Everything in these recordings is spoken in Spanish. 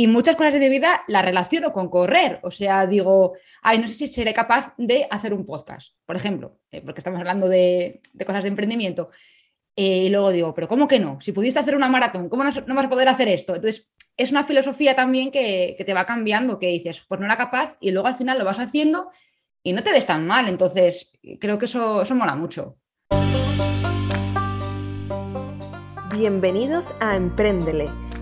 Y muchas cosas de mi vida las relaciono con correr. O sea, digo, ay, no sé si seré capaz de hacer un podcast, por ejemplo, eh, porque estamos hablando de, cosas de emprendimiento. Eh, y luego digo, pero ¿cómo que no? Si pudiste hacer una maratón, ¿cómo no, vas a poder hacer esto? Entonces, es una filosofía también que, que, te va cambiando, que dices, pues no era capaz y luego al final lo vas haciendo y no te ves tan mal. Entonces, creo que eso, eso mola mucho. Bienvenidos a Emprendele,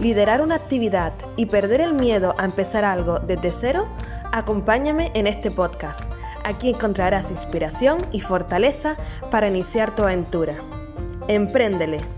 liderar una actividad y perder el miedo a empezar algo desde cero, acompáñame en este podcast. Aquí encontrarás inspiración y fortaleza para iniciar tu aventura. Empréndele.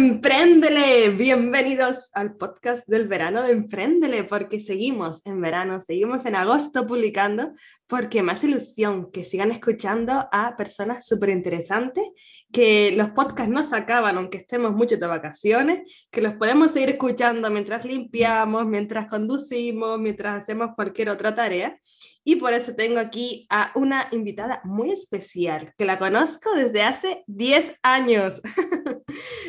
Empréndele, bienvenidos al podcast del verano de Empréndele, porque seguimos en verano, seguimos en agosto publicando, porque más ilusión que sigan escuchando a personas súper interesantes, que los podcasts no se acaban aunque estemos mucho de vacaciones, que los podemos seguir escuchando mientras limpiamos, mientras conducimos, mientras hacemos cualquier otra tarea. Y por eso tengo aquí a una invitada muy especial, que la conozco desde hace 10 años.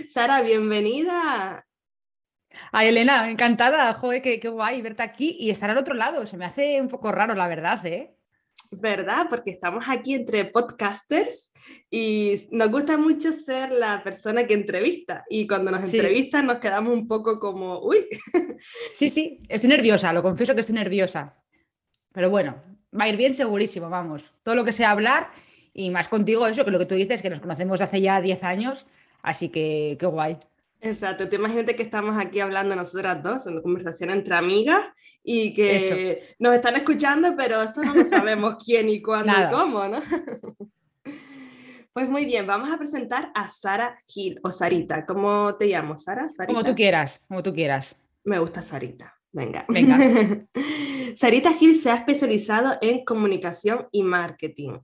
Sara, bienvenida. Ay, Elena, encantada. Joder, qué, qué, guay verte aquí y estar al otro lado. Se me hace un poco raro, la verdad, ¿eh? ¿Verdad? Porque estamos aquí entre podcasters y nos gusta mucho ser la persona que entrevista. Y cuando nos entrevistan nos quedamos un poco como, uy. Sí, sí, estoy nerviosa, lo confieso que estoy nerviosa. Pero bueno, va a ir bien segurísimo, vamos. Todo lo que sea hablar y más contigo, eso que lo que tú dices, que nos conocemos hace ya 10 años, así que qué guay. Exacto, tú imagínate que estamos aquí hablando nosotras dos, en una conversación entre amigas y que nos están escuchando, pero esto no lo sabemos quién y cuándo y cómo, ¿no? Pues muy bien, vamos a presentar a Sara Gil o Sarita. ¿Cómo te llamo, Sara? Como tú quieras, como tú quieras. Me gusta Sarita. Venga. Venga. Sarita Gil se ha especializado en comunicación y marketing.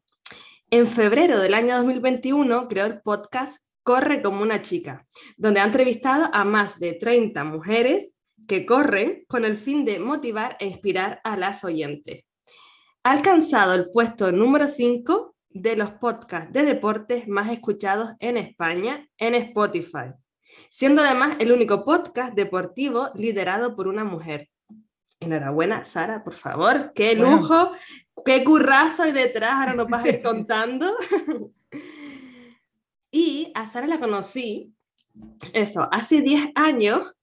En febrero del año 2021 creó el podcast Corre como una chica, donde ha entrevistado a más de 30 mujeres que corren con el fin de motivar e inspirar a las oyentes. Ha alcanzado el puesto número 5 de los podcasts de deportes más escuchados en España en Spotify siendo además el único podcast deportivo liderado por una mujer. Enhorabuena, Sara, por favor. Qué lujo, qué currazo hay detrás, ahora nos vas a ir contando. Y a Sara la conocí, eso, hace 10 años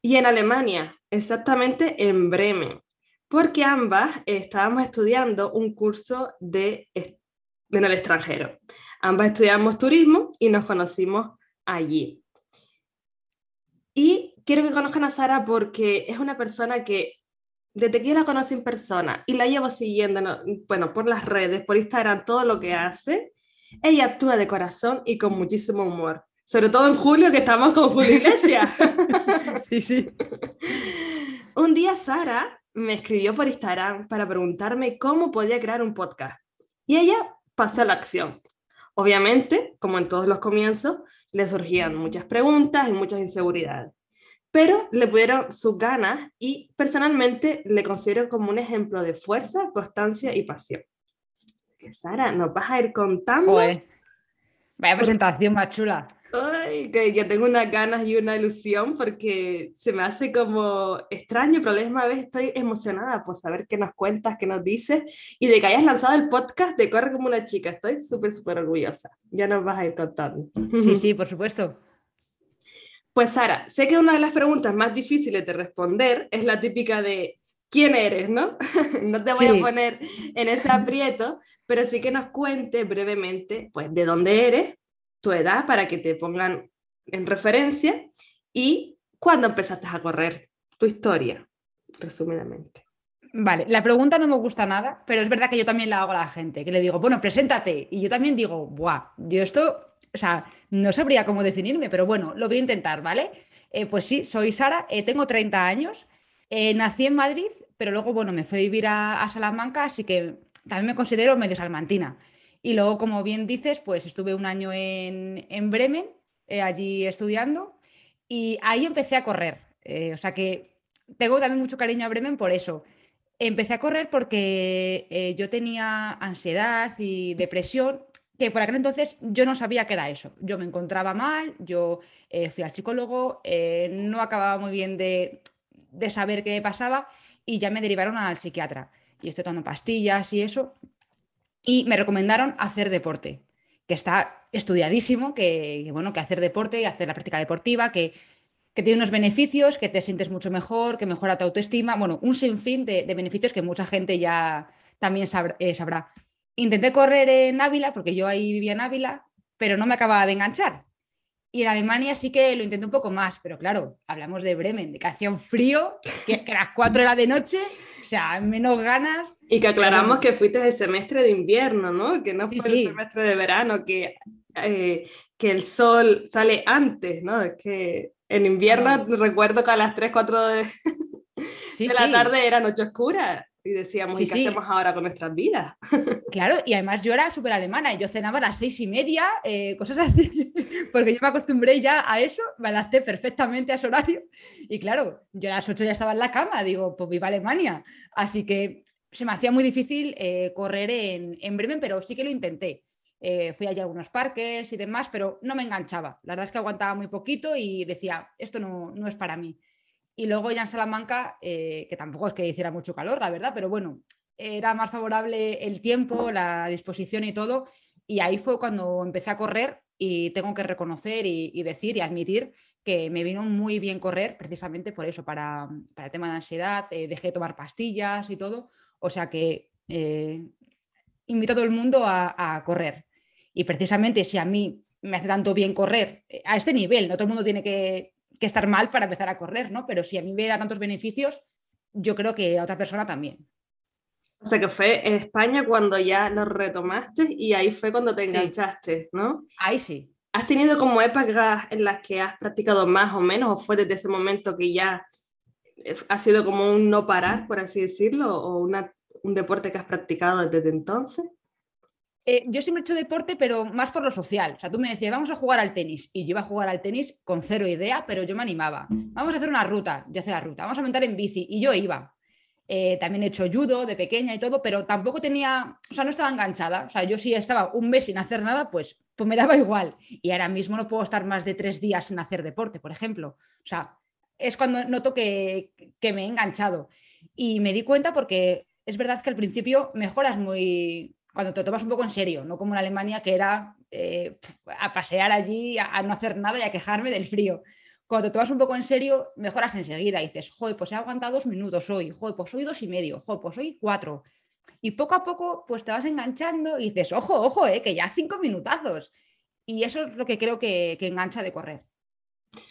y en Alemania, exactamente en Bremen, porque ambas estábamos estudiando un curso de, en el extranjero. Ambas estudiamos turismo y nos conocimos allí. Y quiero que conozcan a Sara porque es una persona que desde que la conocí en persona y la llevo siguiendo, bueno, por las redes, por Instagram, todo lo que hace, ella actúa de corazón y con muchísimo humor. Sobre todo en julio, que estamos con Julio Iglesias. sí, sí. Un día Sara me escribió por Instagram para preguntarme cómo podía crear un podcast. Y ella pasó a la acción. Obviamente, como en todos los comienzos, le surgían muchas preguntas y muchas inseguridades. Pero le pudieron sus ganas y personalmente le considero como un ejemplo de fuerza, constancia y pasión. Que Sara, nos vas a ir contando. Vaya presentación más chula. Ay, que yo tengo unas ganas y una ilusión porque se me hace como extraño, pero a la misma vez estoy emocionada por saber qué nos cuentas, qué nos dices y de que hayas lanzado el podcast de Corre como una chica. Estoy súper, súper orgullosa. Ya nos vas a ir contando. Sí, sí, por supuesto. Pues Sara, sé que una de las preguntas más difíciles de responder es la típica de quién eres, ¿no? no te voy a poner en ese aprieto, pero sí que nos cuente brevemente, pues, de dónde eres, tu edad para que te pongan en referencia y cuándo empezaste a correr, tu historia, resumidamente. Vale, la pregunta no me gusta nada, pero es verdad que yo también la hago a la gente, que le digo, bueno, preséntate. Y yo también digo, buah, yo esto, o sea, no sabría cómo definirme, pero bueno, lo voy a intentar, ¿vale? Eh, pues sí, soy Sara, eh, tengo 30 años, eh, nací en Madrid, pero luego, bueno, me fui a vivir a, Salamanca, así que también me considero medio salmantina. Y luego, como bien dices, pues estuve un año en, en Bremen, allí estudiando, y ahí empecé a correr. o sea que tengo también mucho cariño a Bremen por eso. Empecé a correr porque yo tenía ansiedad y depresión que por aquel entonces yo no sabía qué era eso. Yo me encontraba mal, yo eh, fui al psicólogo, eh, no acababa muy bien de, saber qué pasaba y ya me derivaron al psiquiatra. Y estoy tomando pastillas y eso. Y me recomendaron hacer deporte, que está estudiadísimo, que, bueno, que hacer deporte y hacer la práctica deportiva, que, tiene unos beneficios, que te sientes mucho mejor, que mejora tu autoestima, bueno, un sinfín de, de beneficios que mucha gente ya también eh, sabrá. Intenté correr en Ávila, porque yo ahí vivía en Ávila, pero no me acababa de enganchar. Y en Alemania sí que lo intenté un poco más, pero claro, hablamos de Bremen, de que hacía un frío, que, que las 4 era de noche, o sea, menos ganas. Y que aclaramos que fuiste el semestre de invierno, ¿no? Que no fue el semestre de verano, que, eh, que el sol sale antes, ¿no? Es que en invierno recuerdo que a las 3, 4 de, de la tarde era noche oscura. Y decíamos, ¿y qué hacemos ahora con nuestras vidas? Claro, y además yo era súper alemana y yo cenaba a las seis y media, eh, cosas así, porque yo me acostumbré ya a eso, me adapté perfectamente a ese horario. Y claro, yo a las ocho ya estaba en la cama, digo, pues viva Alemania. Así que se me hacía muy difícil eh, correr en, en, Bremen, pero sí que lo intenté. Eh, fui allí a algunos parques y demás, pero no me enganchaba. La verdad es que aguantaba muy poquito y decía, esto no, no es para mí. Y luego ya en Salamanca, eh, que tampoco es que hiciera mucho calor, la verdad, pero bueno, era más favorable el tiempo, la disposición y todo. Y ahí fue cuando empecé a correr y tengo que reconocer y, decir y admitir que me vino muy bien correr precisamente por eso, para, el tema de ansiedad, eh, dejé de tomar pastillas y todo. O sea que eh, invito a todo el mundo a, correr. Y precisamente si a mí me hace tanto bien correr a este nivel, no todo el mundo tiene que que estar mal para empezar a correr, ¿no? Pero si a mí me da tantos beneficios, yo creo que a otra persona también. O sea que fue en España cuando ya lo retomaste y ahí fue cuando te enganchaste, ¿no? Ahí sí. ¿Has tenido como épocas en las que has practicado más o menos o fue desde ese momento que ya ha sido como un no parar, por así decirlo, o un deporte que has practicado desde entonces? Eh, yo siempre he hecho deporte, pero más por lo social. O sea, tú me decías, vamos a jugar al tenis. Y yo iba a jugar al tenis con cero idea, pero yo me animaba. Vamos a hacer una ruta, yo hacía la ruta. Vamos a montar en bici. Y yo iba. Eh, también he hecho judo de pequeña y todo, pero tampoco tenía, o sea, no estaba enganchada. O sea, yo si estaba un mes sin hacer nada, pues, pues me daba igual. Y ahora mismo no puedo estar más de tres días sin hacer deporte, por ejemplo. O sea, es cuando noto que, que me he enganchado. Y me di cuenta porque es verdad que al principio mejoras muy, cuando te tomas un poco en serio, no como en Alemania que era eh, a pasear allí, a, no hacer nada y a quejarme del frío. Cuando te tomas un poco en serio, mejoras enseguida y dices, joder, pues he aguantado dos minutos hoy, joder, pues hoy dos y medio, joder, pues hoy cuatro. Y poco a poco, pues te vas enganchando y dices, ojo, ojo, eh, que ya cinco minutazos. Y eso es lo que creo que, engancha de correr.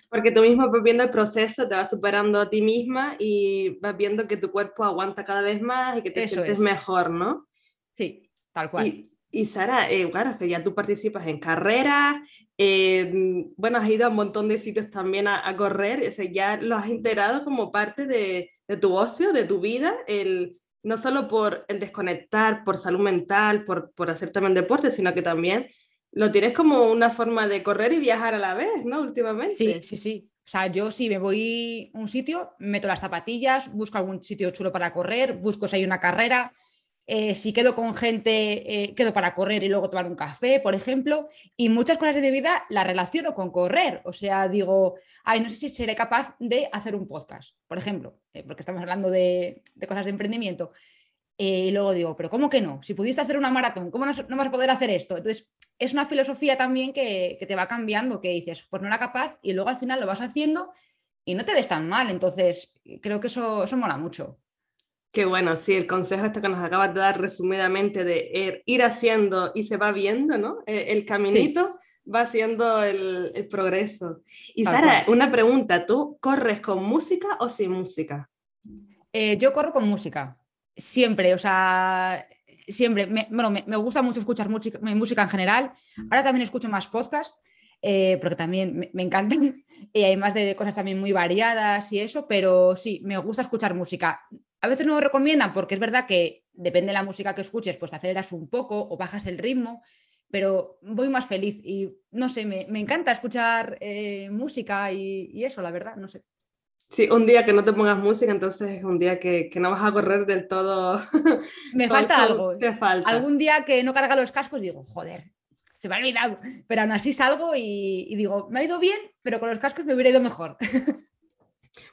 Porque tú mismo vas viendo el proceso, te vas superando a ti misma y vas viendo que tu cuerpo aguanta cada vez más y que te sientes mejor, ¿no? Sí. Tal cual. Y, Sara, eh, claro, que ya tú participas en carreras, eh, bueno, has ido a un montón de sitios también a, correr, o ya lo has integrado como parte de, tu ocio, de tu vida, el, no solo por el desconectar, por salud mental, por, por hacer también deporte, sino que también lo tienes como una forma de correr y viajar a la vez, ¿no? Últimamente. Sí, sí, sí. O sea, yo sí me voy a un sitio, meto las zapatillas, busco algún sitio chulo para correr, busco si hay una carrera, eh, si quedo con gente, eh, quedo para correr y luego tomar un café, por ejemplo, y muchas cosas de mi vida las relaciono con correr. O sea, digo, ay, no sé si seré capaz de hacer un podcast, por ejemplo, eh, porque estamos hablando de, cosas de emprendimiento. y luego digo, pero ¿cómo que no? Si pudiste hacer una maratón, ¿cómo no, vas a poder hacer esto? Entonces, es una filosofía también que, te va cambiando, que dices, pues no era capaz y luego al final lo vas haciendo y no te ves tan mal. Entonces, creo que eso, eso mola mucho. Qué bueno, sí, el consejo este que nos acabas de dar resumidamente de ir haciendo y se va viendo, ¿no? E, el, caminito va haciendo el, progreso. Y Sara, una pregunta, ¿tú corres con música o sin música? Eh, yo corro con música, siempre, o sea, siempre. Me, bueno, me, gusta mucho escuchar música, música en general. Ahora también escucho más podcasts. eh, porque también me, encantan y hay más de cosas también muy variadas y eso, pero sí, me gusta escuchar música. A veces no lo recomiendan porque es verdad que depende de la música que escuches, pues aceleras un poco o bajas el ritmo, pero voy más feliz y no sé, me, encanta escuchar eh, música y, eso, la verdad, no sé. Sí, un día que no te pongas música, entonces es un día que, no vas a correr del todo. Me falta algo. Te falta. Algún día que no carga los cascos digo, joder, se me ha olvidado. Pero aún así salgo y, digo, me ha ido bien, pero con los cascos me hubiera ido mejor.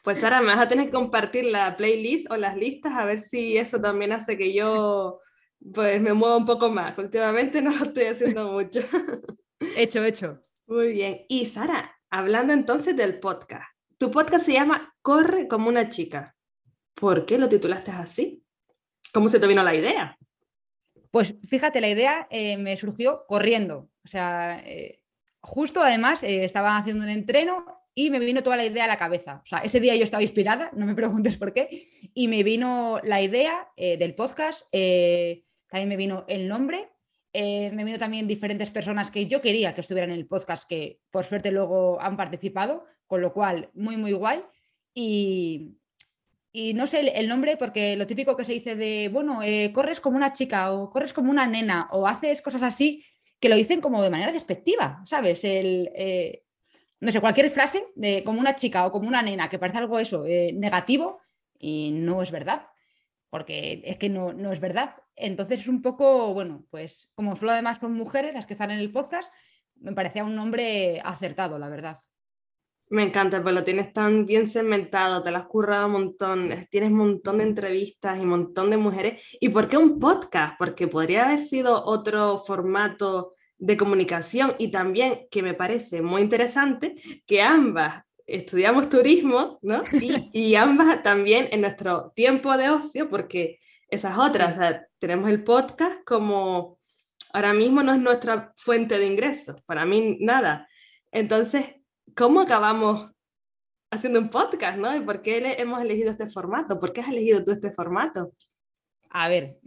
Pues Sara, me vas a tener que compartir la playlist o las listas a ver si eso también hace que yo pues me mueva un poco más. Últimamente no lo estoy haciendo mucho. Hecho, hecho. Muy bien. Y Sara, hablando entonces del podcast. Tu podcast se llama Corre como una chica. ¿Por qué lo titulaste así? ¿Cómo se te vino la idea? Pues fíjate, la idea eh, me surgió corriendo. O sea, eh, justo además eh, estaba haciendo un entreno y me vino toda la idea a la cabeza. O sea, ese día yo estaba inspirada, no me preguntes por qué, y me vino la idea del podcast, también me vino el nombre, me vino también diferentes personas que yo quería que estuvieran en el podcast, que por suerte luego han participado, con lo cual muy, muy guay. Y, y no sé el, nombre porque lo típico que se dice de, bueno, eh, corres como una chica o corres como una nena o haces cosas así, que lo dicen como de manera despectiva, ¿sabes? El, eh, no sé, cualquier frase de como una chica o como una nena que parece algo eso, eh, negativo y no es verdad, porque es que no, no es verdad. Entonces es un poco, bueno, pues como solo además son mujeres las que están en el podcast, me parecía un nombre acertado, la verdad. Me encanta, pues lo tienes tan bien segmentado, te lo has currado un montón, tienes un montón de entrevistas y un montón de mujeres. ¿Y por qué un podcast? Porque podría haber sido otro formato de comunicación y también que me parece muy interesante que ambas estudiamos turismo, ¿no? Y, ambas también en nuestro tiempo de ocio, porque esas otras, tenemos el podcast como ahora mismo no es nuestra fuente de ingresos, para mí nada. Entonces, ¿cómo acabamos haciendo un podcast, ¿no? ¿Y por qué hemos elegido este formato? ¿Por qué has elegido tú este formato? A ver,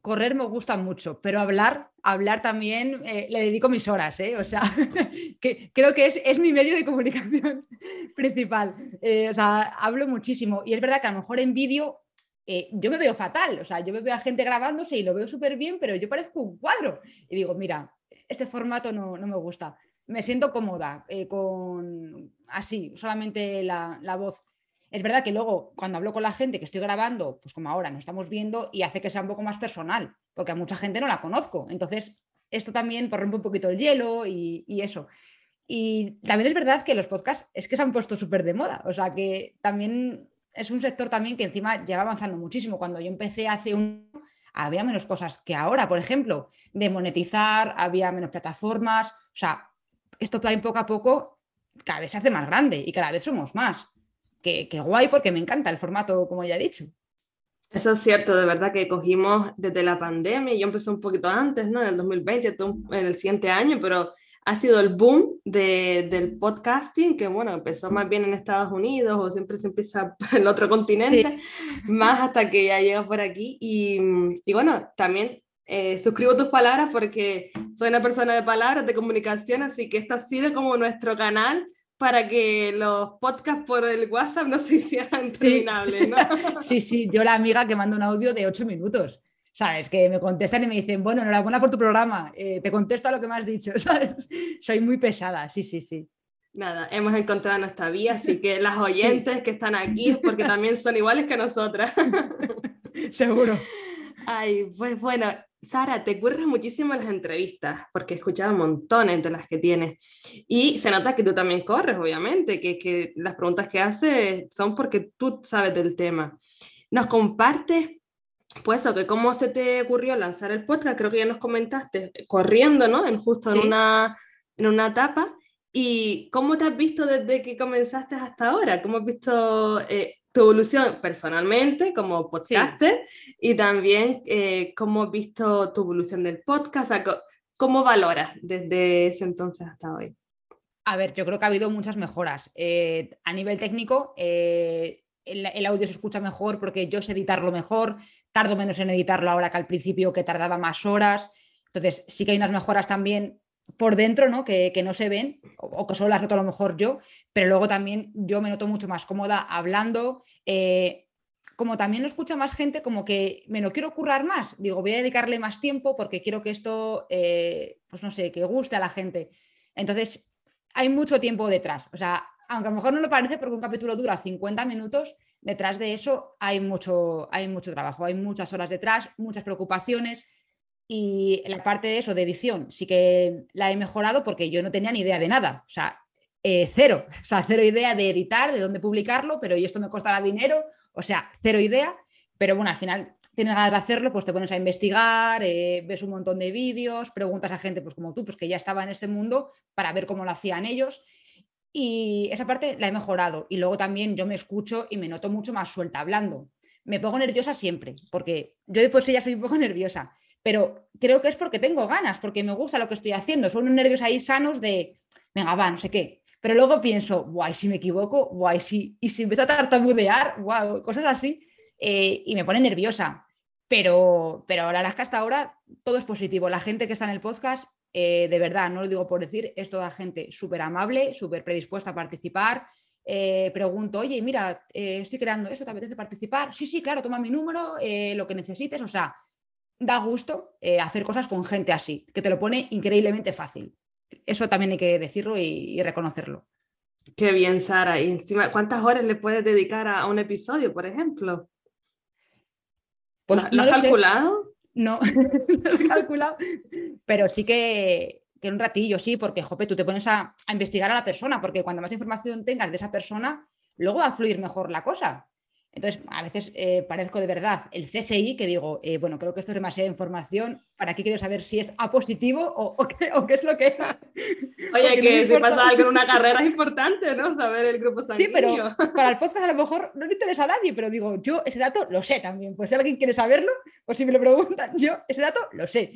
correr me gusta mucho, pero hablar, hablar también eh, le dedico mis horas, ¿eh? O sea, que creo que es, es, mi medio de comunicación principal. Eh, o sea, hablo muchísimo y es verdad que a lo mejor en vídeo eh, yo me veo fatal, o sea, yo me veo a gente grabándose y lo veo súper bien, pero yo parezco un cuadro. Y digo, mira, este formato no, no me gusta me siento cómoda con así, solamente la, voz. Es verdad que luego cuando hablo con la gente que estoy grabando, pues como ahora nos estamos viendo y hace que sea un poco más personal, porque a mucha gente no la conozco. Entonces, esto también rompe un poquito el hielo y, eso. Y también es verdad que los podcasts es que se han puesto súper de moda, o sea que también es un sector también que encima lleva avanzando muchísimo. Cuando yo empecé hace un había menos cosas que ahora, por ejemplo, de monetizar, había menos plataformas, o sea, esto plan poco a poco cada vez se hace más grande y cada vez somos más. Que, guay porque me encanta el formato, como ya he dicho. Eso es cierto, de verdad que cogimos desde la pandemia, yo empecé un poquito antes, ¿no? En el 2020, en el siguiente año, pero ha sido el boom del podcasting, que bueno, empezó más bien en Estados Unidos o siempre se empieza en el otro continente, más hasta que ya llega por aquí. Y, y bueno, también eh, suscribo tus palabras porque soy una persona de palabras, de comunicación, así que esto ha sido como nuestro canal para que los podcasts por el WhatsApp no se hicieran terminables. ¿no? sí, sí, yo la amiga que manda un audio de ocho minutos. ¿Sabes? Que me contestan y me dicen, bueno, enhorabuena por tu programa, eh, te contesto a lo que me has dicho, ¿sabes? Soy muy pesada, sí, sí, sí. Nada, hemos encontrado nuestra vía, así que las oyentes que están aquí es porque también son iguales que nosotras. Seguro. Ay, pues bueno, Sara, te curras muchísimo las entrevistas, porque he escuchado montones de las que tienes. Y se nota que tú también corres, obviamente, que, que las preguntas que haces son porque tú sabes del tema. Nos compartes, pues, que cómo se te ocurrió lanzar el podcast, creo que ya nos comentaste, corriendo, ¿no? En justo en, una, en una etapa. ¿Y cómo te has visto desde que comenzaste hasta ahora? ¿Cómo has visto eh, tu evolución personalmente como podcaster y también eh, cómo has visto tu evolución del podcast, cómo valoras desde ese entonces hasta hoy. A ver, yo creo que ha habido muchas mejoras. Eh, a nivel técnico, eh, el, audio se escucha mejor porque yo sé editarlo mejor, tardo menos en editarlo ahora que al principio que tardaba más horas. Entonces, sí que hay unas mejoras también por dentro, ¿no? Que, no se ven o, que solo las noto a lo mejor yo, pero luego también yo me noto mucho más cómoda hablando. Eh, como también lo escucha más gente, como que me lo quiero currar más. Digo, voy a dedicarle más tiempo porque quiero que esto, eh, pues no sé, que guste a la gente. Entonces, hay mucho tiempo detrás. O sea, aunque a lo mejor no lo parece porque un capítulo dura 50 minutos, detrás de eso hay mucho, hay mucho trabajo, hay muchas horas detrás, muchas preocupaciones. Y la parte de eso, de edición, sí que la he mejorado porque yo no tenía ni idea de nada. O sea, eh, cero. O sea, cero idea de editar, de dónde publicarlo, pero y esto me costará dinero. O sea, cero idea. Pero bueno, al final tienes ganas de hacerlo, pues te pones a investigar, eh, ves un montón de vídeos, preguntas a gente pues como tú, pues que ya estaba en este mundo para ver cómo lo hacían ellos. Y esa parte la he mejorado. Y luego también yo me escucho y me noto mucho más suelta hablando. Me pongo nerviosa siempre, porque yo después ya soy un poco nerviosa, pero creo que es porque tengo ganas, porque me gusta lo que estoy haciendo. Son unos nervios ahí sanos de, venga, va, no sé qué. Pero luego pienso, guay, si me equivoco, guay, si, y si empiezo a tartamudear, guau, cosas así, eh, y me pone nerviosa. Pero, pero la verdad es que hasta ahora todo es positivo. La gente que está en el podcast, eh, de verdad, no lo digo por decir, es toda gente súper amable, súper predispuesta a participar. Eh, pregunto, oye, mira, estoy creando esto, ¿te apetece participar? Sí, sí, claro, toma mi número, lo que necesites. O sea, da gusto hacer cosas con gente así, que te lo pone increíblemente fácil. Eso también hay que decirlo y, reconocerlo. Qué bien, Sara. Y encima, ¿cuántas horas le puedes dedicar a, un episodio, por ejemplo? Pues ¿Lo, has calculado? No, no lo he calculado, pero sí que, que un ratillo, sí, porque, jope, tú te pones a, a, investigar a la persona, porque cuando más información tengas de esa persona, luego va a fluir mejor la cosa. Entonces, a veces eh, parezco de verdad el CSI que digo, eh, bueno, creo que esto es demasiada información, para aquí quiero saber si es A positivo o, qué, es lo que es. Oye, que si pasa algo en una carrera es importante, ¿no? Saber el grupo sanguíneo. Sí, pero para el podcast a lo mejor no le interesa a nadie, pero digo, yo ese dato lo sé también. Pues si alguien quiere saberlo, o si me lo preguntan, yo ese dato lo sé.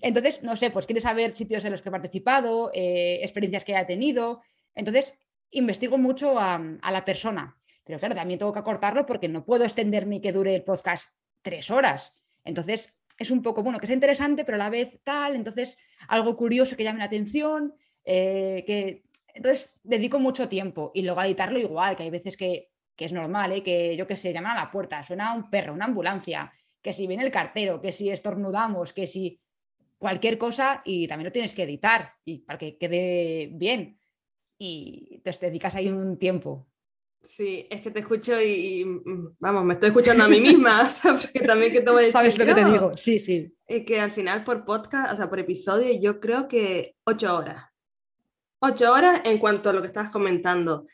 Entonces, no sé, pues quiere saber sitios en los que he participado, eh, experiencias que haya tenido. Entonces, investigo mucho a la persona pero claro, también tengo que acortarlo porque no puedo extenderme y que dure el podcast tres horas. Entonces, es un poco, bueno, que es interesante, pero a la vez tal, entonces algo curioso que llame la atención, eh, que entonces dedico mucho tiempo y luego a editarlo igual, que hay veces que, es normal, ¿eh? que yo qué sé, llaman a la puerta, suena un perro, una ambulancia, que si viene el cartero, que si estornudamos, que si cualquier cosa y también lo tienes que editar y para que quede bien. Y entonces te dedicas ahí un tiempo. Sí, es que te escucho y, mm, vamos, me estoy escuchando a mí misma, ¿sabes? Que también que te ¿Sabes lo que te digo? Sí, sí. Y que al final por podcast, o sea, por episodio, yo creo que ocho horas. Ocho horas en cuanto a lo que estabas comentando,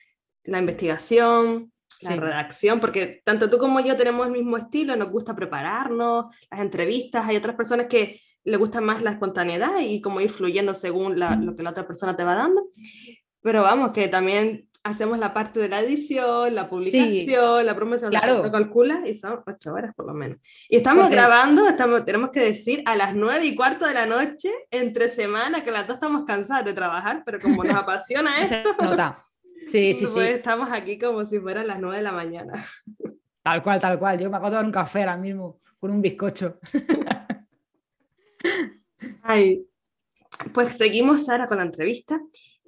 la investigación, la redacción, porque tanto tú como yo tenemos el mismo estilo, nos gusta prepararnos, las entrevistas, hay otras personas que le gusta más la espontaneidad y como ir fluyendo según lo que la otra persona te va dando. Pero vamos, que también hacemos la parte de la edición, la publicación, la promoción, claro. lo calculas y son ocho horas por lo menos. Y estamos grabando, estamos, tenemos que decir, a las nueve y cuarto de la noche, entre semana, que las dos estamos cansadas de trabajar, pero como nos apasiona esto, sí, sí, pues estamos aquí como si fueran las nueve de la mañana. Tal cual, tal cual. Yo me acabo de dar un café ahora mismo con un bizcocho. Ay, pues seguimos, Sara, con la entrevista.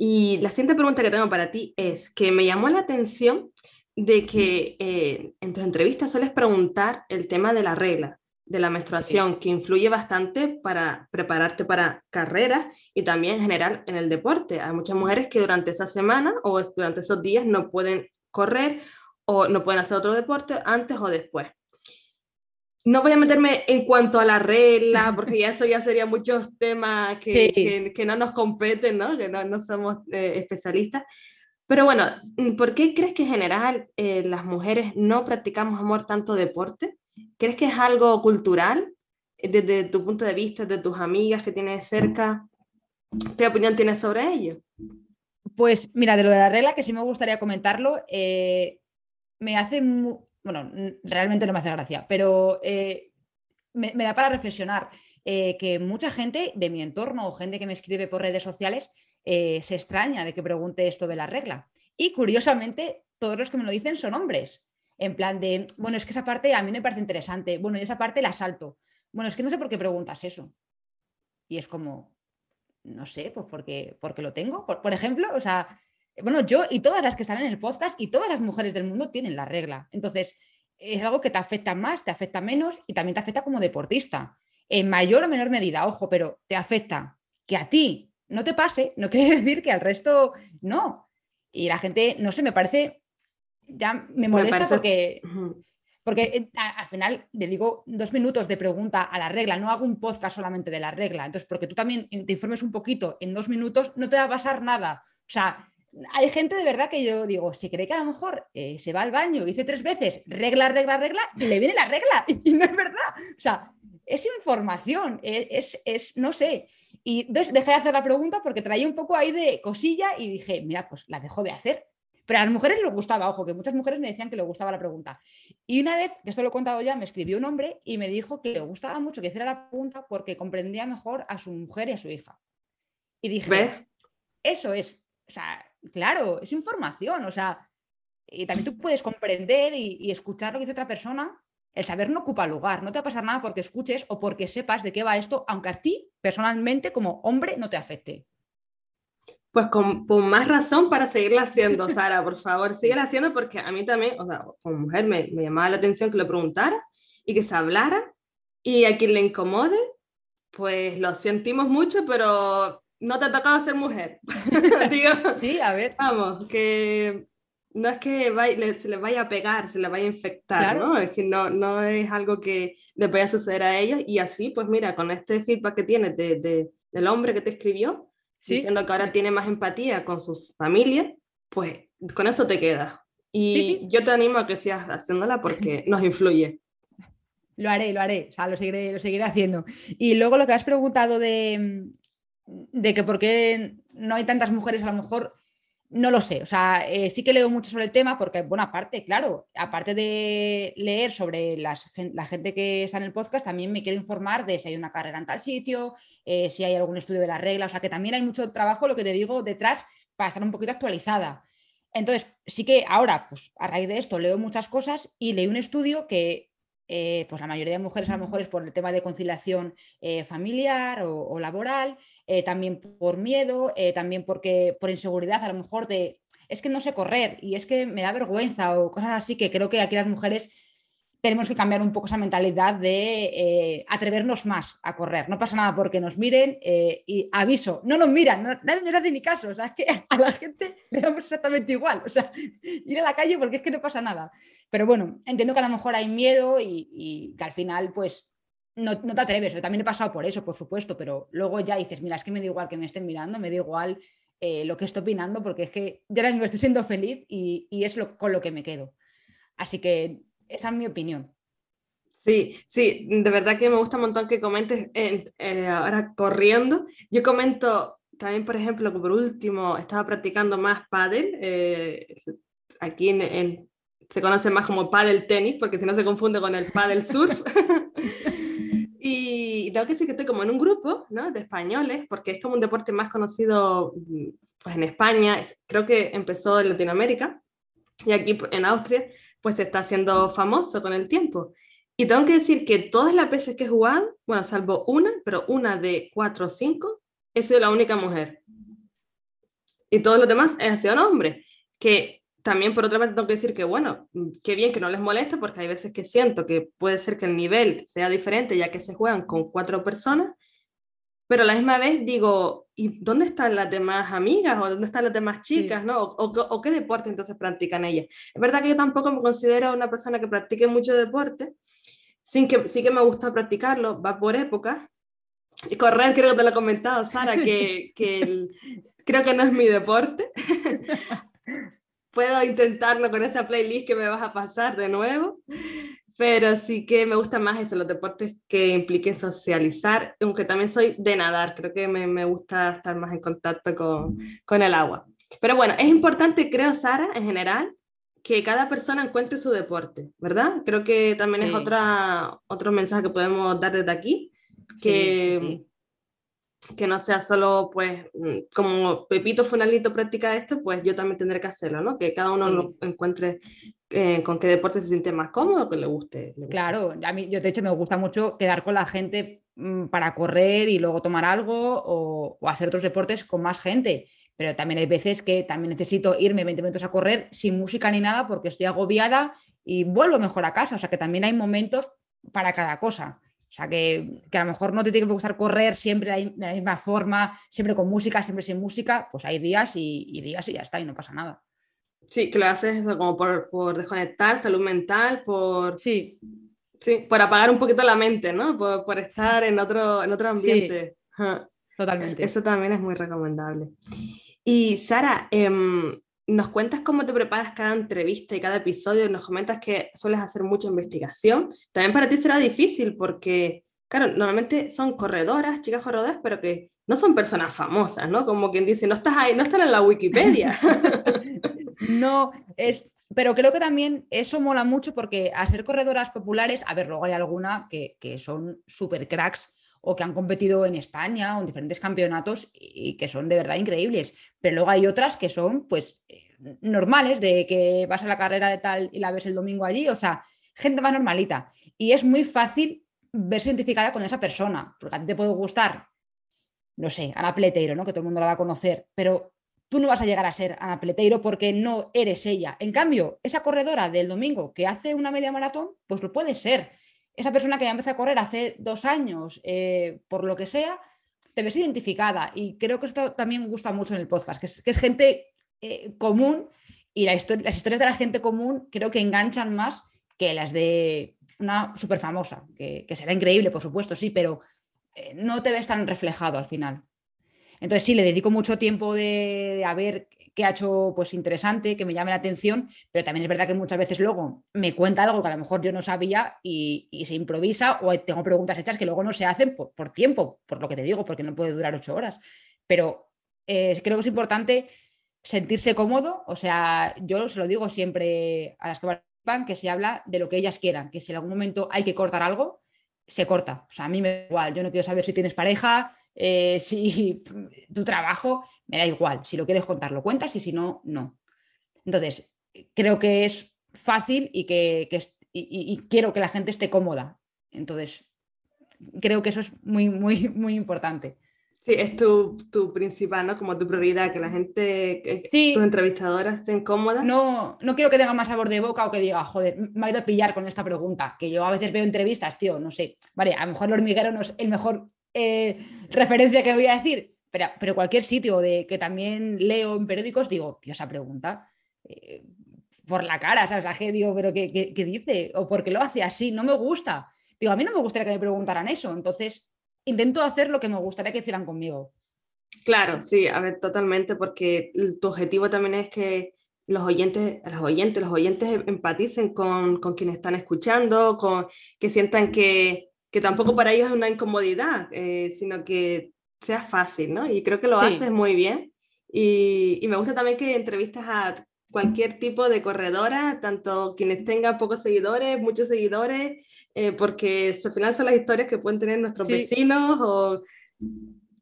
Y la siguiente pregunta que tengo para ti es que me llamó la atención de que eh, en tus entrevistas sueles preguntar el tema de la regla, de la menstruación, que influye bastante para prepararte para carreras y también en general en el deporte. Hay muchas mujeres que durante esa semana o durante esos días no pueden correr o no pueden hacer otro deporte antes o después no voy a meterme en cuanto a la regla, porque ya eso ya sería muchos temas que, que, no nos competen, ¿no? que no, no somos eh, especialistas. Pero bueno, ¿por qué crees que en general eh, las mujeres no practicamos amor tanto deporte? ¿Crees que es algo cultural? Desde tu punto de vista, de tus amigas que tienes cerca, ¿qué opinión tienes sobre ello? Pues mira, de lo de la regla, que sí me gustaría comentarlo, eh, me hace bueno, realmente no me hace gracia, pero eh, me, da para reflexionar eh, que mucha gente de mi entorno o gente que me escribe por redes sociales eh, se extraña de que pregunte esto de la regla. Y curiosamente, todos los que me lo dicen son hombres. En plan de, bueno, es que esa parte a mí me parece interesante, bueno, y esa parte la salto. Bueno, es que no sé por qué preguntas eso. Y es como, no sé, pues porque, porque lo tengo. Por, ejemplo, o sea, bueno, yo y todas las que están en el podcast y todas las mujeres del mundo tienen la regla. Entonces, es algo que te afecta más, te afecta menos y también te afecta como deportista. En mayor o menor medida, ojo, pero te afecta. Que a ti no te pase, no quiere decir que al resto no. Y la gente, no sé, me parece, ya me molesta porque, porque eh, al final le digo dos minutos de pregunta a la regla, no hago un podcast solamente de la regla. Entonces, porque tú también te informes un poquito en dos minutos, no te va a pasar nada. O sea, hay gente de verdad que yo digo, si cree que a lo mejor eh, se va al baño, dice tres veces, regla, regla, regla, y le viene la regla, y no es verdad. O sea, es información, e, es, es, no sé. Y entonces dejé de hacer la pregunta porque traía un poco ahí de cosilla y dije, mira, pues la dejo de hacer. Pero a las mujeres les gustaba, ojo, que muchas mujeres me decían que le gustaba la pregunta. Y una vez, que esto lo he contado ya, me escribió un hombre y me dijo que le gustaba mucho que hiciera la pregunta porque comprendía mejor a su mujer y a su hija. Y dije, eso es, o sea, claro, es información, o sea, y también tú puedes comprender y, y escuchar lo que dice otra persona el saber no ocupa lugar, no te va a pasar nada porque escuches o porque sepas de qué va esto, aunque a ti personalmente como hombre no te afecte. Pues con, más razón para seguirla haciendo, Sara, por favor, síguela haciendo porque a mí también, o sea, como mujer me, me llamaba la atención que lo preguntara y que se hablara y a quien le incomode, pues lo sentimos mucho, pero no te ha tocado ser mujer. Sí, a ver. Vamos, que no es que se le vaya a pegar, se le vaya a infectar, ¿no? Es que no, no es algo que le vaya a suceder a ellos y así, pues mira, con este feedback que tienes de, del hombre que te escribió, diciendo que ahora tiene más empatía con su familia, pues con eso te quedas. Y yo te animo a que sigas haciéndola porque nos influye. Lo haré, lo haré, o sea, lo seguiré, lo seguiré haciendo. Y luego lo que has preguntado de, de que por qué no hay tantas mujeres a lo mejor no lo sé, o sea, eh, sí que leo mucho sobre el tema porque, bueno, aparte, claro, aparte de leer sobre la gente que está en el podcast, también me quiero informar de si hay una carrera en tal sitio, eh, si hay algún estudio de la regla, o sea, que también hay mucho trabajo, lo que te digo, detrás para estar un poquito actualizada. Entonces, sí que ahora, pues a raíz de esto, leo muchas cosas y leí un estudio que, eh, pues la mayoría de mujeres a lo mejor es por el tema de conciliación familiar o laboral, eh, también por miedo, eh, también porque por inseguridad, a lo mejor de es que no sé correr y es que me da vergüenza o cosas así que creo que aquí las mujeres tenemos que cambiar un poco esa mentalidad de eh, atrevernos más a correr. No pasa nada porque nos miren y aviso, no nos miran, nadie nos hace ni caso, o sea, es que a la gente le damos exactamente igual, o sea, ir a la calle porque es que no pasa nada. Pero bueno, entiendo que a lo mejor hay miedo y, y que al final pues no, te atreves. Yo también he pasado por eso, por supuesto, pero luego ya dices, mira, es que me da igual que me estén mirando, me da igual eh, lo que estoy opinando, porque es que yo ahora mismo estoy siendo feliz y, es lo, con lo que me quedo. Así que esa es mi opinión. Sí, sí, de verdad que me gusta un montón que comentes eh, ahora corriendo. Yo comento también, por ejemplo, que por último estaba practicando más pádel. Eh, aquí en, se conoce más como pádel tenis, porque si no se confunde con el pádel surf. Y tengo que decir que estoy como en un grupo ¿no? de españoles, porque es como un deporte más conocido pues, en España, creo que empezó en Latinoamérica, y aquí en Austria pues se está haciendo famoso con el tiempo. Y tengo que decir que todas las veces que he jugado, bueno, salvo una, pero una de cuatro o cinco, he sido la única mujer. Y todos los demás han sido hombres, que también por otra parte tengo que decir que, bueno, qué bien que no les moleste porque hay veces que siento que puede ser que el nivel sea diferente ya que se juegan con cuatro personas, pero a la misma vez digo, ¿y dónde están las demás amigas o dónde están las demás chicas, no? O, o, qué deporte entonces practican ellas? Es verdad que yo tampoco me considero una persona que practique mucho deporte, sin que, sí que me gusta practicarlo, va por épocas. Y correr, creo que te lo he comentado, Sara, que, que creo que no es mi deporte. puedo intentarlo con esa playlist que me vas a pasar de nuevo, pero sí que me gusta más eso, los deportes que impliquen socializar, aunque también soy de nadar, creo que me, me gusta estar más en contacto con, con el agua. Pero bueno, es importante, creo, Sara, en general, que cada persona encuentre su deporte, ¿verdad? Creo que también es otra, otro mensaje que podemos dar desde aquí, que sí, que no sea solo, pues, mm, como Pepito Funalito practica esto, pues yo también tendré que hacerlo, ¿no? Que cada uno encuentre eh, con qué deporte se siente más cómodo, que le guste, Claro, a mí, yo de hecho me gusta mucho quedar con la gente mm, para correr y luego tomar algo o, o hacer otros deportes con más gente pero también hay veces que también necesito irme 20 minutos a correr sin música ni nada porque estoy agobiada y vuelvo mejor a casa. O sea que también hay momentos para cada cosa. O sea que, que a lo mejor no te tiene que gustar correr siempre de la misma forma, siempre con música, siempre sin música. Pues hay días y, y días y ya está, y no pasa nada. Sí, que lo haces eso como por, por desconectar, salud mental, por... Sí. Sí, por apagar un poquito la mente, ¿no? Por, por estar en otro, en otro ambiente. Sí, totalmente. Eso también es muy recomendable. Y Sara, em, nos cuentas cómo te preparas cada entrevista y cada episodio, nos comentas que sueles hacer mucha investigación. También para ti será difícil porque, claro, normalmente son corredoras, chicas corredoras, pero que no son personas famosas, ¿no? Como quien dice, no estás ahí, no están en la Wikipedia. no, es, pero creo que también eso mola mucho porque a ser corredoras populares, a ver, luego hay alguna que, que son súper cracks o que han competido en España o en diferentes campeonatos y que son de verdad increíbles. Pero luego hay otras que son pues eh, normales, de que vas a la carrera de tal y la ves el domingo allí, o sea, gente más normalita. Y es muy fácil verse identificada con esa persona, porque a ti te puede gustar, no sé, Ana Pleteiro, ¿no? que todo el mundo la va a conocer, pero tú no vas a llegar a ser Ana Pleteiro porque no eres ella. En cambio, esa corredora del domingo que hace una media maratón, pues lo puede ser esa persona que ya empezó a correr hace dos años, eh, por lo que sea, te ves identificada. Y creo que esto también gusta mucho en el podcast, que es, gente eh, común y las historias de la gente común creo que enganchan más que las de una súper famosa, que, será increíble, por supuesto, sí, pero eh, no te ves tan reflejado al final. Entonces sí, le dedico mucho tiempo de, de a ver que ha hecho pues interesante, que me llame la atención, pero también es verdad que muchas veces luego me cuenta algo que a lo mejor yo no sabía y, se improvisa o tengo preguntas hechas que luego no se hacen por, tiempo, por lo que te digo, porque no puede durar ocho horas. Pero eh, creo que es importante sentirse cómodo, o sea, yo se lo digo siempre a las que van que se habla de lo que ellas quieran, que si en algún momento hay que cortar algo, se corta. O sea, a mí me da igual, yo no quiero saber si tienes pareja, eh, si tu trabajo, me da igual, si lo quieres contar, lo cuentas y si no, no. Entonces, creo que es fácil y que, y, quiero que la gente esté cómoda. Entonces, creo que eso es muy, muy, muy importante. Sí, es tu, tu, principal, ¿no? Como tu prioridad, que la gente, que tus entrevistadoras estén cómodas. No, no quiero que tenga más sabor de boca o que diga, joder, me ha ido a pillar con esta pregunta, que yo a veces veo entrevistas, tío, no sé, vale, a lo mejor el hormiguero no es el mejor eh, referencia que voy a decir, pero, cualquier sitio de que también leo en periódicos, digo, tío, esa pregunta, eh, por la cara, ¿sabes? La gente digo, pero ¿qué, ¿qué, dice? ¿O por qué lo hace así? No me gusta. Digo, a mí no me gustaría que me preguntaran eso, entonces intento hacer lo que me gustaría que hicieran conmigo. Claro, sí, a ver, totalmente, porque tu objetivo también es que los oyentes, los oyentes, los oyentes empaticen con, con quienes están escuchando, con, que sientan que, que tampoco para ellos es una incomodidad, eh, sino que sea fácil, ¿no? Y creo que lo haces muy bien. Y, y, me gusta también que entrevistas a cualquier tipo de corredora, tanto quienes tengan pocos seguidores, muchos seguidores, eh, porque al final son las historias que pueden tener nuestros vecinos o,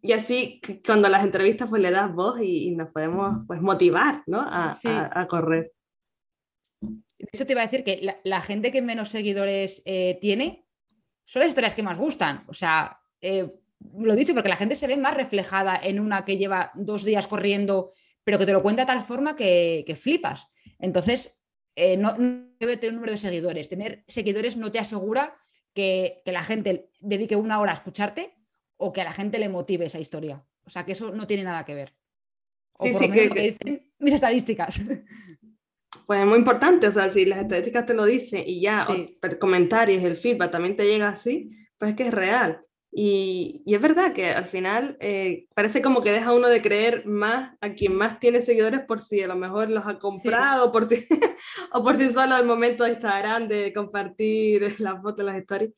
y así cuando las entrevistas pues le das voz y, nos podemos pues motivar, ¿no? A, a, correr. Eso te iba a decir que la, la gente que menos seguidores eh, tiene son las historias que más gustan. O sea, eh, lo dicho porque la gente se ve más reflejada en una que lleva dos días corriendo, pero que te lo cuenta de tal forma que, flipas. Entonces, eh, no, debe tener un número de seguidores. Tener seguidores no te asegura que, la gente dedique una hora a escucharte o que a la gente le motive esa historia. O sea, que eso no tiene nada que ver. O por lo menos que, dicen mis estadísticas. Pues es muy importante, o sea, si las estadísticas te lo dicen y ya, comentarios, el feedback también te llega así, pues es que es real. Y, y es verdad que al final eh, parece como que deja uno de creer más a quien más tiene seguidores por si a lo mejor los ha comprado por si, o por si solo el momento de Instagram de compartir las fotos, las stories,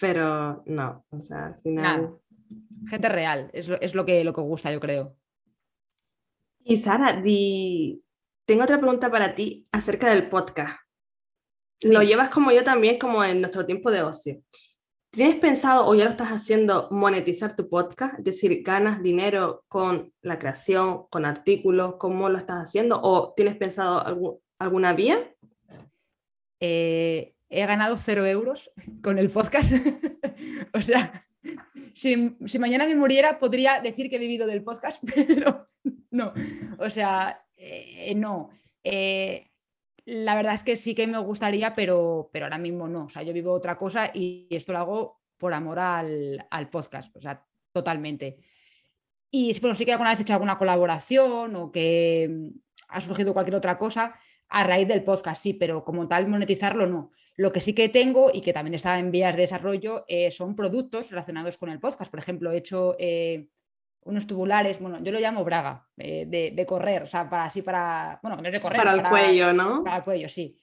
pero no, o sea, al final... Gente real, es, lo, es lo, que, lo que gusta, yo creo. Y Sara, di, tengo otra pregunta para ti acerca del podcast. Lo llevas como yo también, como en nuestro tiempo de ocio. ¿Tienes pensado o ya lo estás haciendo monetizar tu podcast? Es decir, ¿ganas dinero con la creación, con artículos? ¿Cómo lo estás haciendo? ¿O tienes pensado alguna vía? Eh, he ganado cero euros con el podcast. o sea, si, mañana me muriera, podría decir que he vivido del podcast, pero no. O sea, eh, no. Eh, la verdad es que sí que me gustaría, pero, pero ahora mismo no. O sea, yo vivo otra cosa y esto lo hago por amor al, al podcast, o sea, totalmente. Y bueno, sí que alguna vez he hecho alguna colaboración o que mm, ha surgido cualquier otra cosa a raíz del podcast, sí, pero como tal monetizarlo no. Lo que sí que tengo y que también está en vías de desarrollo eh, son productos relacionados con el podcast. Por ejemplo, he hecho eh, unos tubulares, bueno, yo lo llamo braga, eh, de, correr, o sea, para así para, bueno, que no es de correr. Para el cuello, ¿no? Para el cuello, sí.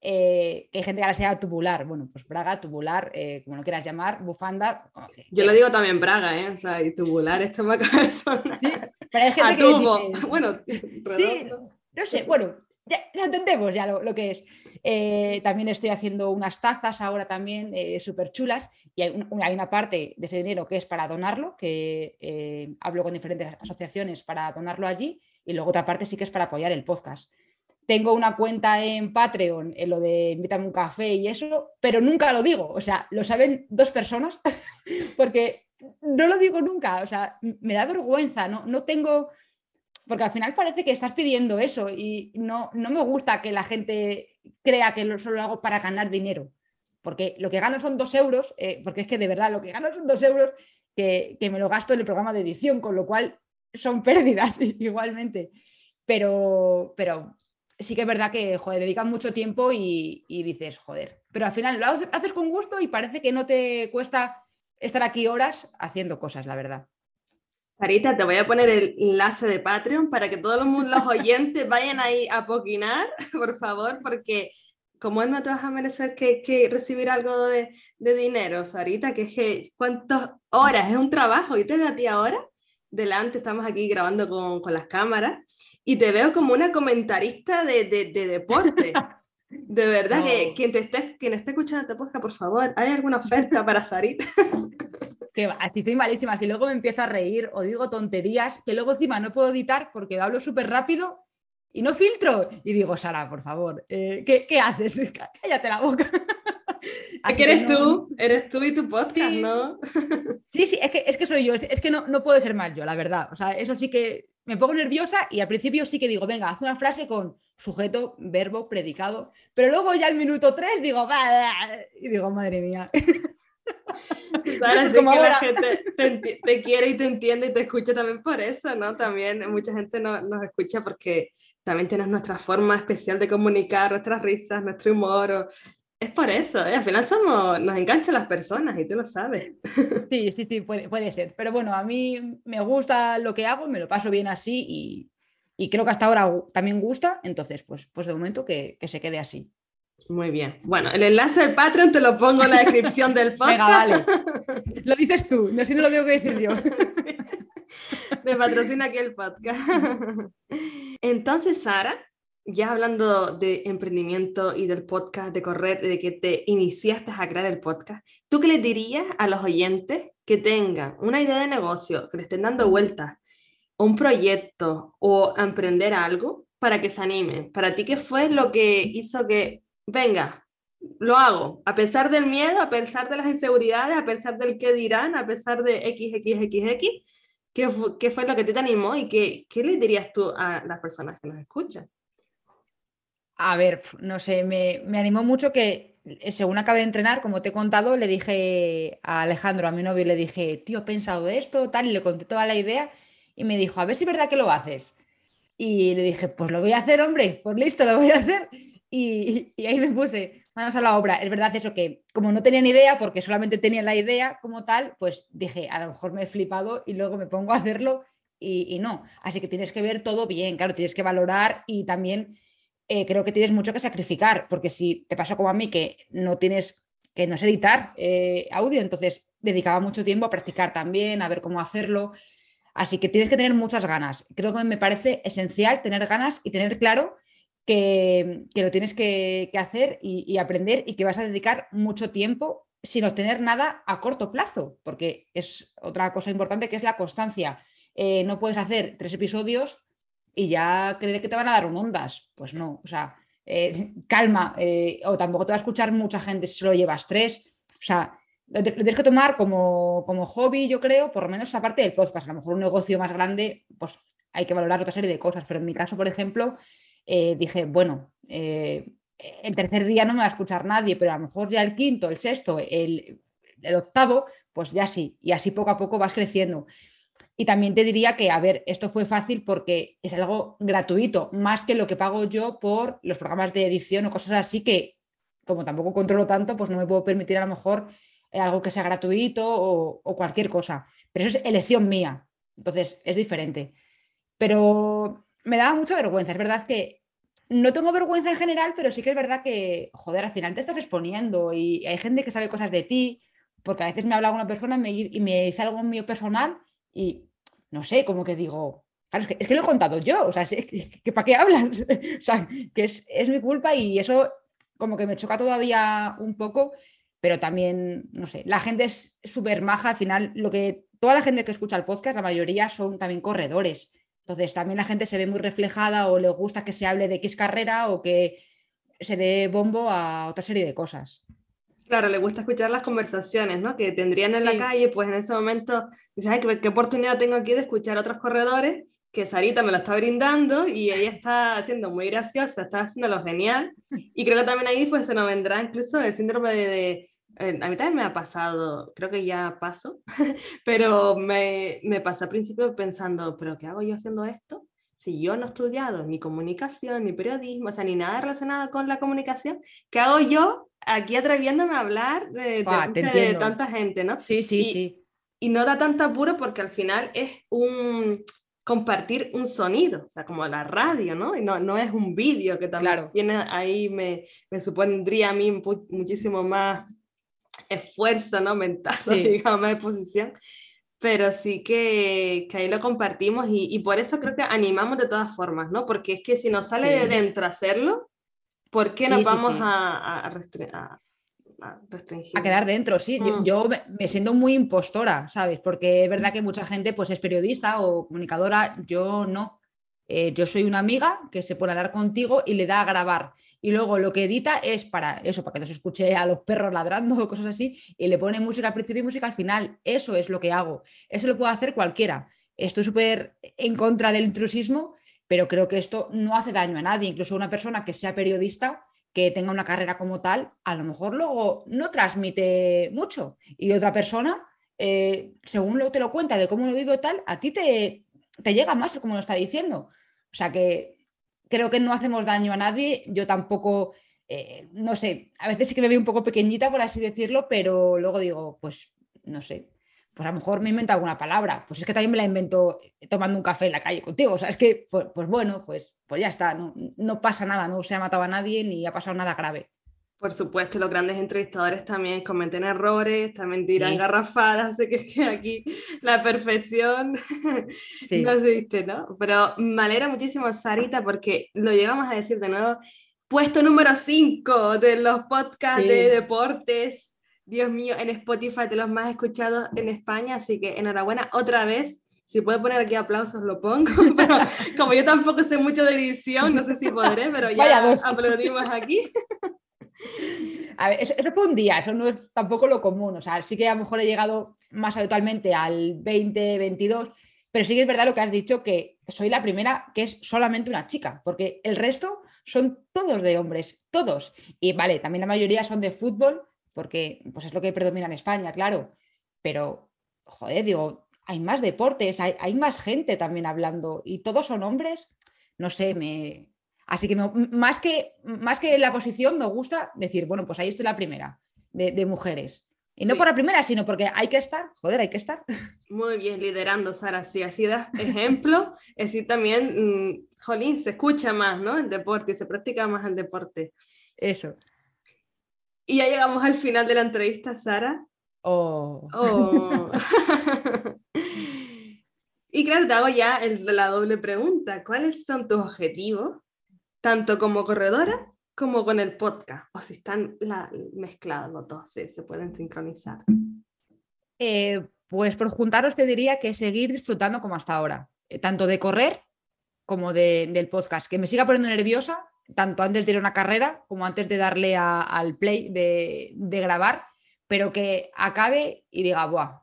que hay gente que ahora se llama tubular, bueno, pues braga, tubular, como lo quieras llamar, bufanda. yo lo digo también braga, ¿eh? O sea, y tubular, esto me acaba de sonar. Sí, pero hay gente que bueno, sí, no sé, bueno, ya, entendemos ya lo, que es. Eh, también estoy haciendo unas tazas ahora también eh, súper chulas y hay, una parte de ese dinero que es para donarlo, que eh, hablo con diferentes asociaciones para donarlo allí y luego otra parte sí que es para apoyar el podcast. Tengo una cuenta en Patreon, en lo de invítame un café y eso, pero nunca lo digo, o sea, lo saben dos personas porque no lo digo nunca, o sea, me da vergüenza, no, no tengo porque al final parece que estás pidiendo eso y no, no me gusta que la gente crea que lo, solo lo hago para ganar dinero. Porque lo que gano son dos euros, eh, porque es que de verdad lo que gano son dos euros que, me lo gasto en el programa de edición, con lo cual son pérdidas igualmente. Pero, pero sí que es verdad que, joder, dedican mucho tiempo y, dices, joder, pero al final lo haces con gusto y parece que no te cuesta estar aquí horas haciendo cosas, la verdad. Sarita, te voy a poner el enlace de Patreon para que todos los oyentes vayan ahí a poquinar, por favor, porque como no te vas a merecer que, que recibir algo de, de, dinero, Sarita, que es que cuántas horas, es un trabajo, y te veo a ti ahora, delante, estamos aquí grabando con, con las cámaras, y te veo como una comentarista de, de, de deporte. De verdad, que quien, te esté, quien esté escuchando este podcast, por favor, ¿hay alguna oferta para Sarita? que así estoy malísima, si luego me empiezo a reír o digo tonterías, que luego encima no puedo editar porque hablo súper rápido y no filtro. Y digo, Sara, por favor, eh, ¿qué, haces? Cállate la boca. Aquí eres tú, eres tú y tu podcast, ¿no? sí, sí, es que, es que soy yo, es, que no, no puedo ser mal yo, la verdad. O sea, eso sí que me pongo nerviosa y al principio sí que digo, venga, haz una frase con sujeto, verbo, predicado, pero luego ya al minuto tres digo, y digo, madre mía. Sabes, que la gente te, quiere y te entiende y te escucha también por eso, ¿no? También mucha gente no, nos escucha porque también tienes nuestra forma especial de comunicar, nuestras risas, nuestro humor. Es por eso, ¿eh? al final somos, nos enganchan las personas y tú lo sabes. Sí, sí, sí, puede, puede ser. Pero bueno, a mí me gusta lo que hago, me lo paso bien así y, y creo que hasta ahora también gusta, entonces pues, pues de momento que, que se quede así. Muy bien. Bueno, el enlace del Patreon te lo pongo en la descripción del podcast. Venga, vale. Lo dices tú, no si no lo tengo que decir yo. Me patrocina aquí el podcast. Entonces, Sara, ya hablando de emprendimiento y del podcast, de correr, de que te iniciaste a crear el podcast, ¿tú qué les dirías a los oyentes que tengan una idea de negocio, que le estén dando vueltas, un proyecto o emprender algo para que se animen? Para ti, ¿qué fue lo que hizo que venga, lo hago, a pesar del miedo, a pesar de las inseguridades, a pesar del qué dirán, a pesar de XXXX, ¿qué, qué fue lo que te animó y qué, qué le dirías tú a las personas que nos escuchan? A ver, no sé, me, me animó mucho que eh, según acabé de entrenar, como te he contado, le dije a Alejandro, a mi novio, le dije, tío, he pensado esto, tal, y le conté toda la idea y me dijo, a ver si es verdad que lo haces. Y le dije, pues lo voy a hacer, hombre, pues listo, lo voy a hacer. Y, ahí me puse manos a la obra. Es verdad eso que como no tenía ni idea, porque solamente tenía la idea como tal, pues dije, a lo mejor me he flipado y luego me pongo a hacerlo y, no. Así que tienes que ver todo bien, claro, tienes que valorar y también eh, creo que tienes mucho que sacrificar, porque si te pasa como a mí que no tienes, que no editar eh, audio, entonces dedicaba mucho tiempo a practicar también, a ver cómo hacerlo. Así que tienes que tener muchas ganas. Creo que me parece esencial tener ganas y tener claro que, lo tienes que, hacer y, aprender y que vas a dedicar mucho tiempo sin obtener nada a corto plazo, porque es otra cosa importante que es la constancia. Eh, no puedes hacer tres episodios y ya creer que te van a dar un ondas. Pues no, o sea, eh, calma, eh, o tampoco te va a escuchar mucha gente si solo llevas tres. O sea, lo tienes que tomar como, como hobby, yo creo, por lo menos esa parte del podcast. A lo mejor un negocio más grande, pues hay que valorar otra serie de cosas, pero en mi caso, por ejemplo, eh, dije, bueno, eh, el tercer día no me va a escuchar nadie, pero a lo mejor ya el quinto, el sexto, el, octavo, pues ya sí, y así poco a poco vas creciendo. Y también te diría que, a ver, esto fue fácil porque es algo gratuito, más que lo que pago yo por los programas de edición o cosas así que, como tampoco controlo tanto, pues no me puedo permitir a lo mejor eh, algo que sea gratuito o, cualquier cosa. Pero eso es elección mía, entonces es diferente. Pero me daba mucha vergüenza, es verdad que no tengo vergüenza en general, pero sí que es verdad que, joder, al final te estás exponiendo y hay gente que sabe cosas de ti, porque a veces me habla una persona y me dice algo mío personal y no sé, como que digo, es que, lo he contado yo, o sea, que, ¿para qué hablas? o sea, que es, es mi culpa y eso como que me choca todavía un poco, pero también, no sé, la gente es súper maja, al final, lo que toda la gente que escucha el podcast, la mayoría son también corredores. Entonces, también la gente se ve muy reflejada o le gusta que se hable de X carrera o que se dé bombo a otra serie de cosas. Claro, le gusta escuchar las conversaciones, ¿no? Que tendrían en la calle, pues en ese momento dices, ay, ¿qué, oportunidad tengo aquí de escuchar a otros corredores que Sarita me lo está brindando y ella está haciendo muy graciosa, está haciendo lo genial. Y creo que también ahí pues se nos vendrá incluso el síndrome de, eh, a mí también me ha pasado, creo que ya pasó, pero me, me pasó al principio pensando, ¿pero qué hago yo haciendo esto? Si yo no he estudiado ni comunicación, ni periodismo, o sea, ni nada relacionado con la comunicación, ¿qué hago yo aquí atreviéndome a hablar de, de, tanta gente, ¿no? Sí, sí, sí. Y no da tanta apuro porque al final es un compartir un sonido, o sea, como la radio, ¿no? Y no, no es un vídeo que también viene ahí me, me, supondría a mí muchísimo más esfuerzo, ¿no? Mental, digamos, más exposición. Pero sí que, que ahí lo compartimos y, y, por eso creo que animamos de todas formas, ¿no? Porque es que si nos sale de dentro hacerlo, ¿Por qué nos vamos a, a, restringir? A quedar dentro, sí. Yo, mm. me siento muy impostora, ¿sabes? Porque es verdad que mucha gente pues, es periodista o comunicadora, yo no. Eh, yo soy una amiga que se pone a hablar contigo y le da a grabar. Y luego lo que edita es para eso, para que no se escuche a los perros ladrando o cosas así, y le pone música al principio y música al final. Eso es lo que hago. Eso lo puede hacer cualquiera. Estoy súper en contra del intrusismo, pero creo que esto no hace daño a nadie, incluso una persona que sea periodista, que tenga una carrera como tal, a lo mejor luego no transmite mucho y otra persona, eh, según lo te lo cuenta de cómo lo vive tal, a ti te, te llega más como lo está diciendo. O sea que creo que no hacemos daño a nadie, yo tampoco, eh, no sé, a veces sí que me veo un poco pequeñita, por así decirlo, pero luego digo, pues no sé, pues a lo mejor me invento alguna palabra, pues es que también me la invento tomando un café en la calle contigo, o sea, es que, pues, pues bueno, pues, pues ya está, no, no, pasa nada, no se ha matado a nadie ni ha pasado nada grave. Por supuesto, los grandes entrevistadores también cometen errores, también tiran garrafadas, sé que, aquí la perfección no existe, ¿no? Pero me alegra muchísimo, Sarita, porque lo llegamos a decir de nuevo, puesto número 5 de los podcasts de deportes Dios mío, en Spotify de los más escuchados en España, así que enhorabuena otra vez. Si puedo poner aquí aplausos, lo pongo, pero como yo tampoco sé mucho de edición, no sé si podré, pero ya aplaudimos aquí. A eso, fue un día, eso no es tampoco lo común, o sea, sí que a lo mejor he llegado más habitualmente al 20, 22, pero sí que es verdad lo que has dicho, que soy la primera que es solamente una chica, porque el resto son todos de hombres, todos. Y vale, también la mayoría son de fútbol, porque pues es lo que predomina en España, claro, pero, joder, digo, hay más deportes, hay, más gente también hablando y todos son hombres, no sé, me... Así que más, que más que la posición me gusta decir, bueno, pues ahí estoy la primera de, mujeres. Y no por la primera, sino porque hay que estar, joder, hay que estar. Muy bien, liderando, Sara, sí, así das ejemplo, es decir, también, mm, jolín, se escucha más, ¿no? El deporte, se practica más el deporte. Eso. Y ya llegamos al final de la entrevista, Sara. Oh. oh. y claro, te hago ya la doble pregunta. ¿Cuáles son tus objetivos, tanto como corredora como con el podcast? O si están mezclados los dos, se pueden sincronizar. Eh, pues por juntaros te diría que seguir disfrutando como hasta ahora, eh, tanto de correr como del podcast, que me siga poniendo nerviosa, tanto antes de ir a una carrera como antes de darle al play de, grabar, pero que acabe y diga, ¡buah!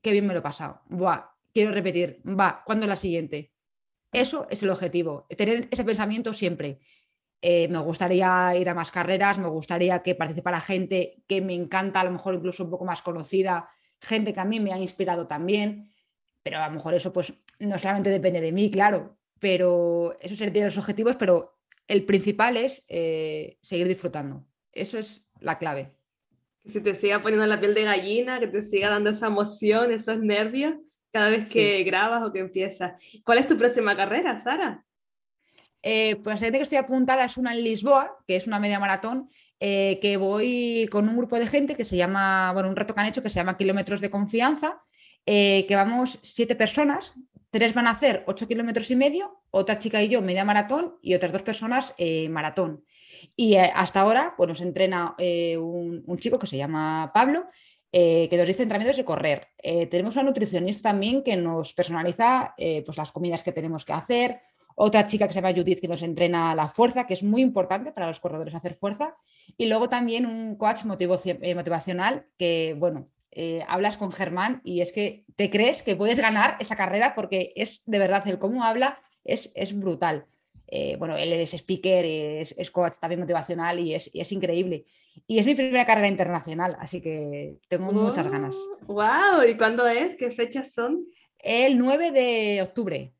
¡Qué bien me lo he pasado! ¡buah! Quiero repetir, va, ¿cuándo es la siguiente? Eso es el objetivo, tener ese pensamiento siempre. Eh, me gustaría ir a más carreras, me gustaría que participara gente que me encanta, a lo mejor incluso un poco más conocida, gente que a mí me ha inspirado también, pero a lo mejor eso pues no solamente depende de mí, claro, pero eso sería los objetivos, pero el principal es eh, seguir disfrutando. Eso es la clave. Que se te siga poniendo la piel de gallina, que te siga dando esa emoción, esos nervios cada vez que grabas o que empiezas. ¿Cuál es tu próxima carrera, Sara? Eh, pues la que estoy apuntada es una en Lisboa, que es una media maratón, eh, que voy con un grupo de gente que se llama, bueno, un reto que han hecho que se llama Kilómetros de Confianza, que vamos siete personas, Tres van a hacer ocho kilómetros y medio, otra chica y yo media maratón y otras dos personas eh, maratón. Y eh, hasta ahora pues nos entrena eh, un, chico que se llama Pablo, que nos dice entrenamientos de correr. tenemos una nutricionista también que nos personaliza pues las comidas que tenemos que hacer. Otra chica que se llama Judith que nos entrena la fuerza, que es muy importante para los corredores hacer fuerza. Y luego también un coach motivacional que, bueno, eh, hablas con Germán y es que te crees que puedes ganar esa carrera porque es de verdad el cómo habla es, es brutal. Eh, bueno, él es speaker, es, es, coach también motivacional y es, es, increíble. Y es mi primera carrera internacional, así que tengo muchas ganas. ¡Wow! ¿Y cuándo es? ¿Qué fechas son? El 9 de octubre.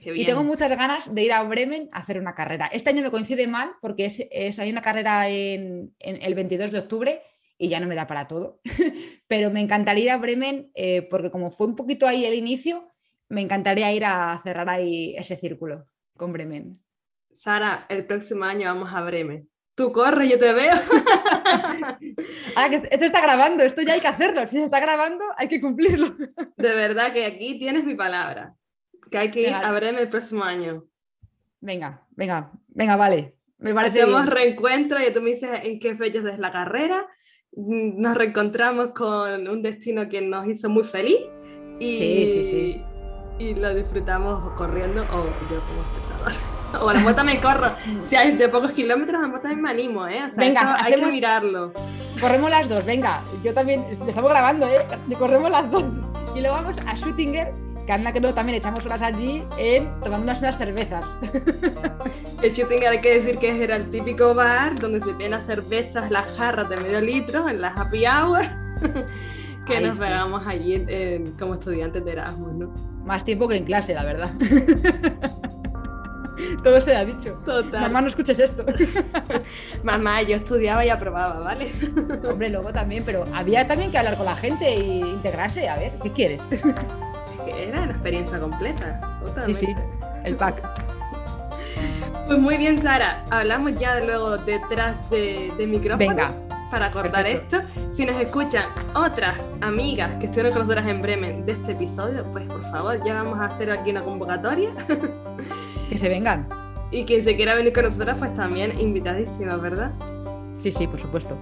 Y tengo muchas ganas de ir a Bremen a hacer una carrera. Este año me coincide mal porque es, hay una carrera en, en el 22 de octubre y ya no me da para todo. Pero me encantaría ir a Bremen eh, porque como fue un poquito ahí el inicio, me encantaría ir a cerrar ahí ese círculo con Bremen. Sara, el próximo año vamos a Bremen. Tú corre, yo te veo. ah, que esto está grabando, esto ya hay que hacerlo. Si se está grabando, hay que cumplirlo. De verdad que aquí tienes mi palabra. Que hay que ir a Bremen el próximo año. Venga, venga, venga, vale. Me parece Hacemos reencuentro y tú me dices en qué fechas es la carrera nos reencontramos con un destino que nos hizo muy feliz y, y lo disfrutamos corriendo o yo como espectador. O a la moto me corro. Si hay de pocos kilómetros, a la también me animo, ¿eh? O sea, venga, hay que mirarlo. Corremos las dos, venga. Yo también, estamos grabando, ¿eh? Corremos las dos. Y luego vamos a Shootinger que anda que no, también echamos horas allí en tomándonos unas cervezas. El shooting hay que decir que era el típico bar donde se ven las cervezas, las jarras de medio litro en las happy hour, que nos pegamos allí como estudiantes de Erasmus, ¿no? Más tiempo que en clase, la verdad. Todo se ha dicho. Total. Mamá, no escuches esto. Mamá, yo estudiaba y aprobaba, ¿vale? Hombre, luego también, pero había también que hablar con la gente e integrarse. A ver, ¿qué quieres? era la experiencia completa. Sí, sí, el pack. Pues muy bien, Sara. Hablamos ya luego detrás de, de micrófono. Venga. Para cortar esto. Si nos escuchan otras amigas que estuvieron con nosotras en Bremen de este episodio, pues por favor, ya vamos a hacer aquí una convocatoria. Que se vengan. Y quien se quiera venir con nosotras, pues también invitadísima, ¿verdad? Sí, sí, por supuesto.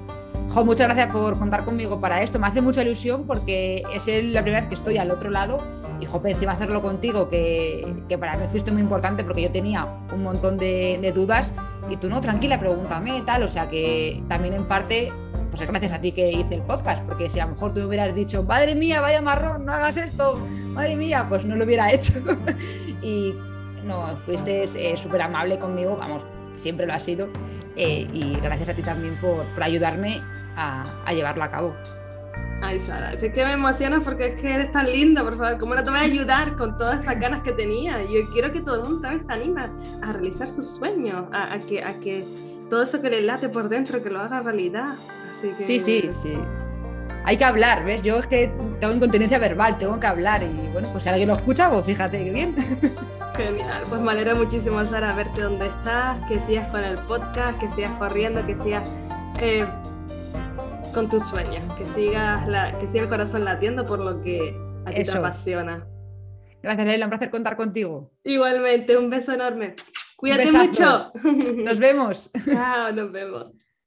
Jo, muchas gracias por contar conmigo para esto. Me hace mucha ilusión porque es la primera vez que estoy al otro lado y jope, encima hacerlo contigo, que, que, para mí fuiste muy importante porque yo tenía un montón de, dudas y tú no, tranquila, pregúntame tal, o sea que también en parte, pues es gracias a ti que hice el podcast, porque si a lo mejor tú me hubieras dicho, madre mía, vaya marrón, no hagas esto, madre mía, pues no lo hubiera hecho. y no, fuiste eh, súper amable conmigo, vamos, siempre lo has sido, eh, y gracias a ti también por, por ayudarme a, a llevarlo a cabo. Ay, Sara, es que me emociona porque es que eres tan linda, por favor. ¿Cómo no te voy a ayudar con todas esas ganas que tenía? Yo quiero que todo el mundo se anime a realizar sus sueños, a, que, a que todo eso que le late por dentro, que lo haga realidad. Sí, sí, sí. Hay que hablar, ¿ves? Yo es que tengo incontinencia verbal, tengo que hablar y bueno, pues si alguien lo escucha, pues fíjate qué bien. Genial, pues me alegra muchísimo, Sara, verte dónde estás, que sigas con el podcast, que sigas corriendo, que sigas eh, con tus sueños, que sigas la, que siga el corazón latiendo por lo que a ti te apasiona. Gracias, Leila, un placer contar contigo. Igualmente, un beso enorme. Cuídate mucho. Nos vemos. Chao, nos vemos.